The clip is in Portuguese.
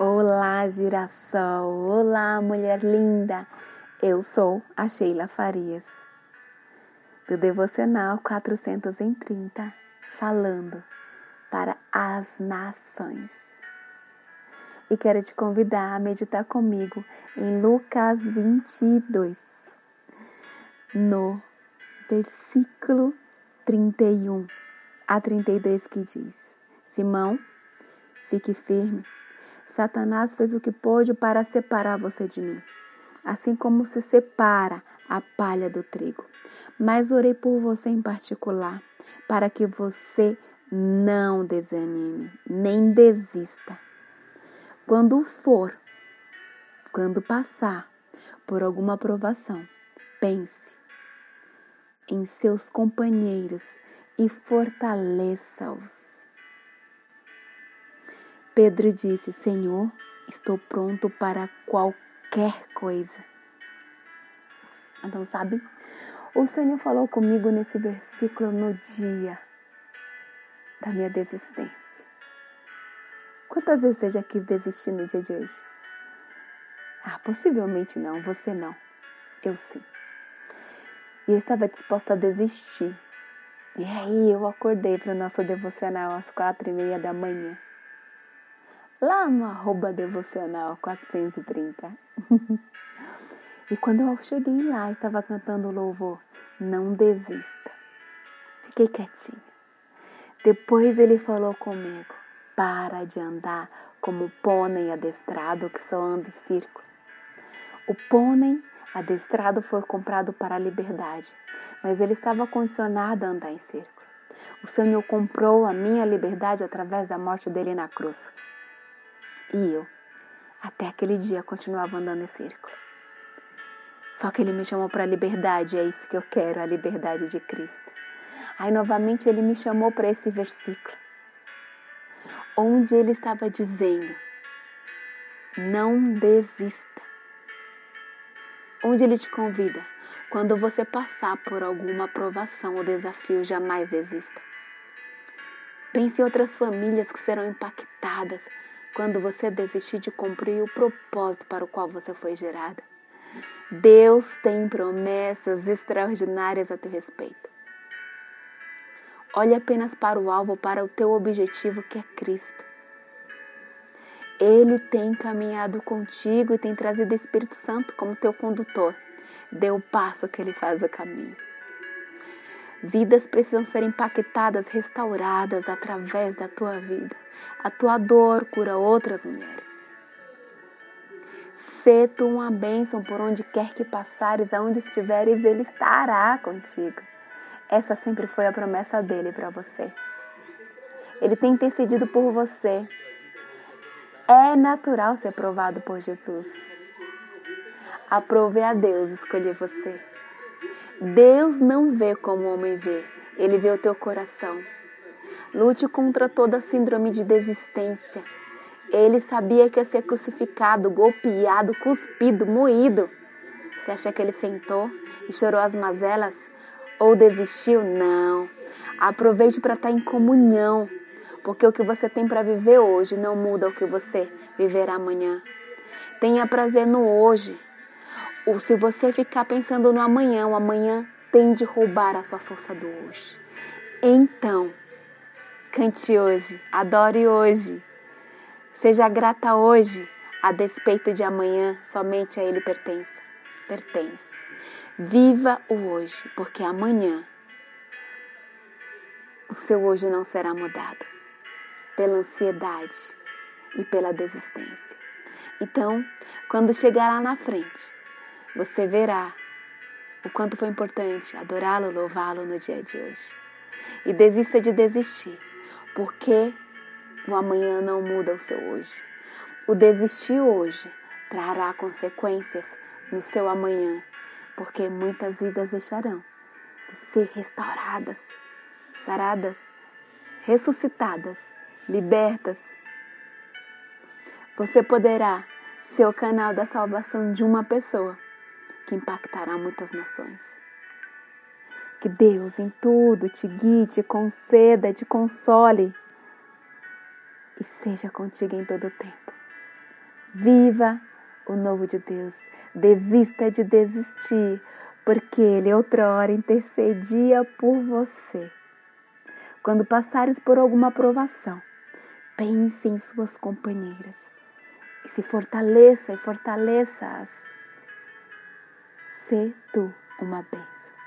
Olá, girassol! Olá, mulher linda! Eu sou a Sheila Farias, do Devocional 430, falando para as nações. E quero te convidar a meditar comigo em Lucas 22, no versículo 31 a 32, que diz: Simão, fique firme Satanás fez o que pôde para separar você de mim, assim como se separa a palha do trigo. Mas orei por você em particular, para que você não desanime, nem desista. Quando for, quando passar por alguma provação, pense em seus companheiros e fortaleça-os. Pedro disse: Senhor, estou pronto para qualquer coisa. Então, sabe, o Senhor falou comigo nesse versículo no dia da minha desistência. Quantas vezes você já quis desistir no dia de hoje? Ah, possivelmente não, você não. Eu sim. E eu estava disposta a desistir. E aí eu acordei para o nosso devocional às quatro e meia da manhã lá no arroba devocional 430. e quando eu cheguei lá, estava cantando o louvor, não desista. Fiquei quietinha. Depois ele falou comigo, para de andar como pônei adestrado que só anda em círculo. O pônei adestrado foi comprado para a liberdade, mas ele estava condicionado a andar em círculo. O Senhor comprou a minha liberdade através da morte dele na cruz. E eu, até aquele dia, continuava andando em círculo. Só que ele me chamou para a liberdade, é isso que eu quero, a liberdade de Cristo. Aí novamente ele me chamou para esse versículo, onde ele estava dizendo: não desista. Onde ele te convida, quando você passar por alguma aprovação ou desafio, jamais desista. Pense em outras famílias que serão impactadas quando você desistir de cumprir o propósito para o qual você foi gerada. Deus tem promessas extraordinárias a teu respeito. Olhe apenas para o alvo, para o teu objetivo que é Cristo. Ele tem caminhado contigo e tem trazido o Espírito Santo como teu condutor. Dê o passo que ele faz o caminho. Vidas precisam ser impactadas, restauradas através da tua vida. A tua dor cura outras mulheres. Sê tu uma bênção por onde quer que passares, aonde estiveres, Ele estará contigo. Essa sempre foi a promessa dele para você. Ele tem intercedido por você. É natural ser provado por Jesus. Aprove a Deus escolher você. Deus não vê como o homem vê, ele vê o teu coração. Lute contra toda síndrome de desistência. Ele sabia que ia ser crucificado, golpeado, cuspido, moído. Você acha que ele sentou e chorou as mazelas? Ou desistiu? Não. Aproveite para estar em comunhão, porque o que você tem para viver hoje não muda o que você viverá amanhã. Tenha prazer no hoje. Ou se você ficar pensando no amanhã, o amanhã tem de roubar a sua força do hoje. Então, cante hoje, adore hoje. Seja grata hoje, a despeito de amanhã, somente a Ele pertence. Pertence. Viva o hoje, porque amanhã o seu hoje não será mudado pela ansiedade e pela desistência. Então, quando chegar lá na frente, você verá o quanto foi importante adorá-lo, louvá-lo no dia de hoje. E desista de desistir, porque o amanhã não muda o seu hoje. O desistir hoje trará consequências no seu amanhã, porque muitas vidas deixarão de ser restauradas, saradas, ressuscitadas, libertas. Você poderá ser o canal da salvação de uma pessoa que impactará muitas nações. Que Deus em tudo te guie, te conceda, te console e seja contigo em todo o tempo. Viva o novo de Deus. Desista de desistir, porque Ele outrora intercedia por você. Quando passares por alguma provação, pense em suas companheiras e se fortaleça e fortaleça-as. Sê tu uma bênção.